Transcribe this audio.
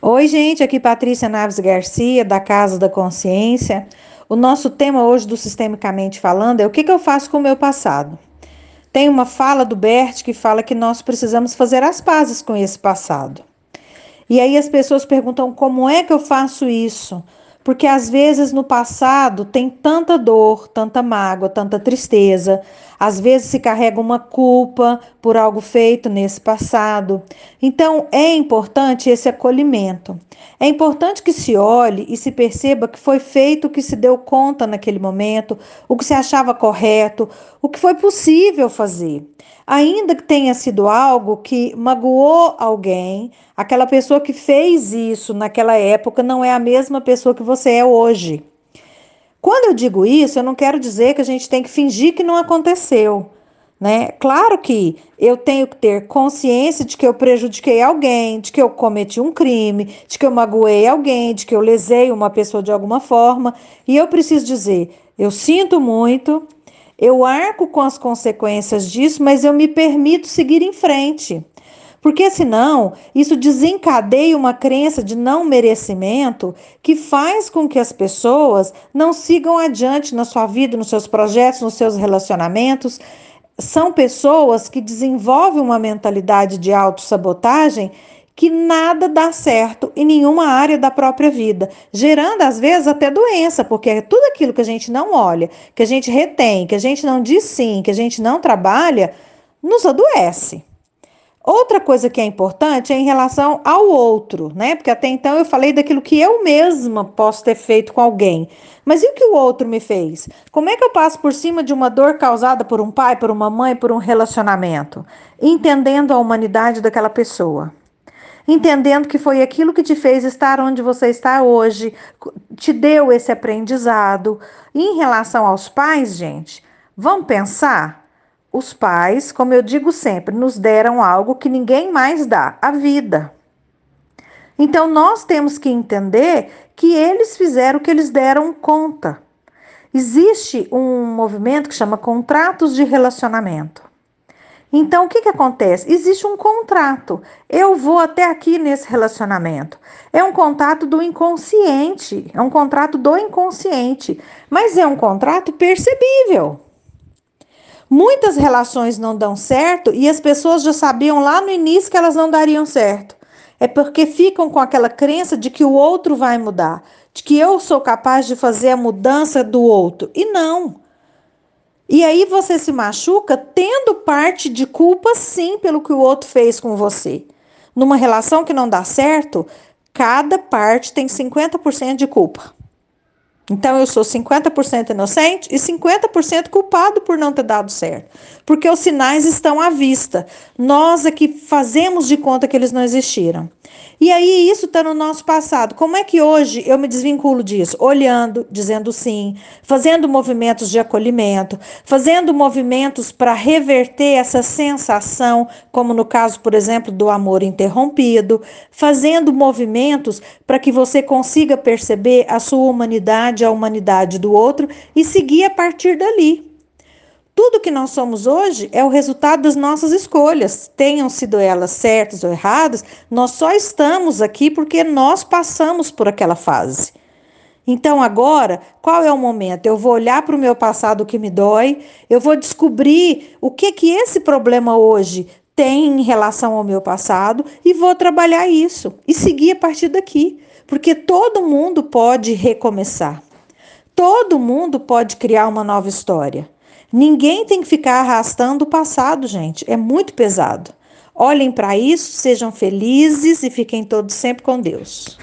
Oi, gente, aqui Patrícia Naves Garcia, da Casa da Consciência. O nosso tema hoje do Sistemicamente Falando é o que, que eu faço com o meu passado. Tem uma fala do Bert que fala que nós precisamos fazer as pazes com esse passado. E aí as pessoas perguntam como é que eu faço isso? Porque às vezes no passado tem tanta dor, tanta mágoa, tanta tristeza, às vezes se carrega uma culpa por algo feito nesse passado. Então é importante esse acolhimento. É importante que se olhe e se perceba que foi feito o que se deu conta naquele momento, o que se achava correto, o que foi possível fazer ainda que tenha sido algo que magoou alguém, aquela pessoa que fez isso naquela época não é a mesma pessoa que você é hoje. Quando eu digo isso, eu não quero dizer que a gente tem que fingir que não aconteceu. Né? Claro que eu tenho que ter consciência de que eu prejudiquei alguém, de que eu cometi um crime, de que eu magoei alguém, de que eu lesei uma pessoa de alguma forma, e eu preciso dizer: eu sinto muito, eu arco com as consequências disso, mas eu me permito seguir em frente. Porque senão isso desencadeia uma crença de não merecimento que faz com que as pessoas não sigam adiante na sua vida, nos seus projetos, nos seus relacionamentos. São pessoas que desenvolvem uma mentalidade de autossabotagem que nada dá certo em nenhuma área da própria vida, gerando às vezes até doença, porque é tudo aquilo que a gente não olha, que a gente retém, que a gente não diz sim, que a gente não trabalha, nos adoece. Outra coisa que é importante é em relação ao outro, né? Porque até então eu falei daquilo que eu mesma posso ter feito com alguém. Mas e o que o outro me fez? Como é que eu passo por cima de uma dor causada por um pai, por uma mãe, por um relacionamento? Entendendo a humanidade daquela pessoa entendendo que foi aquilo que te fez estar onde você está hoje, te deu esse aprendizado. E em relação aos pais, gente, vamos pensar? Os pais, como eu digo sempre, nos deram algo que ninguém mais dá: a vida. Então nós temos que entender que eles fizeram o que eles deram conta. Existe um movimento que chama contratos de relacionamento. Então, o que, que acontece? Existe um contrato. Eu vou até aqui nesse relacionamento. É um contrato do inconsciente, é um contrato do inconsciente, mas é um contrato percebível. Muitas relações não dão certo e as pessoas já sabiam lá no início que elas não dariam certo. É porque ficam com aquela crença de que o outro vai mudar, de que eu sou capaz de fazer a mudança do outro. E não. E aí você se machuca tendo parte de culpa sim pelo que o outro fez com você. Numa relação que não dá certo, cada parte tem 50% de culpa. Então eu sou 50% inocente e 50% culpado por não ter dado certo. Porque os sinais estão à vista. Nós é que fazemos de conta que eles não existiram. E aí isso está no nosso passado. Como é que hoje eu me desvinculo disso? Olhando, dizendo sim, fazendo movimentos de acolhimento, fazendo movimentos para reverter essa sensação, como no caso, por exemplo, do amor interrompido, fazendo movimentos para que você consiga perceber a sua humanidade, a humanidade do outro e seguir a partir dali. Tudo que nós somos hoje é o resultado das nossas escolhas, tenham sido elas certas ou erradas, nós só estamos aqui porque nós passamos por aquela fase. Então, agora, qual é o momento? Eu vou olhar para o meu passado que me dói, eu vou descobrir o que que esse problema hoje tem em relação ao meu passado e vou trabalhar isso e seguir a partir daqui, porque todo mundo pode recomeçar. Todo mundo pode criar uma nova história. Ninguém tem que ficar arrastando o passado, gente. É muito pesado. Olhem para isso, sejam felizes e fiquem todos sempre com Deus.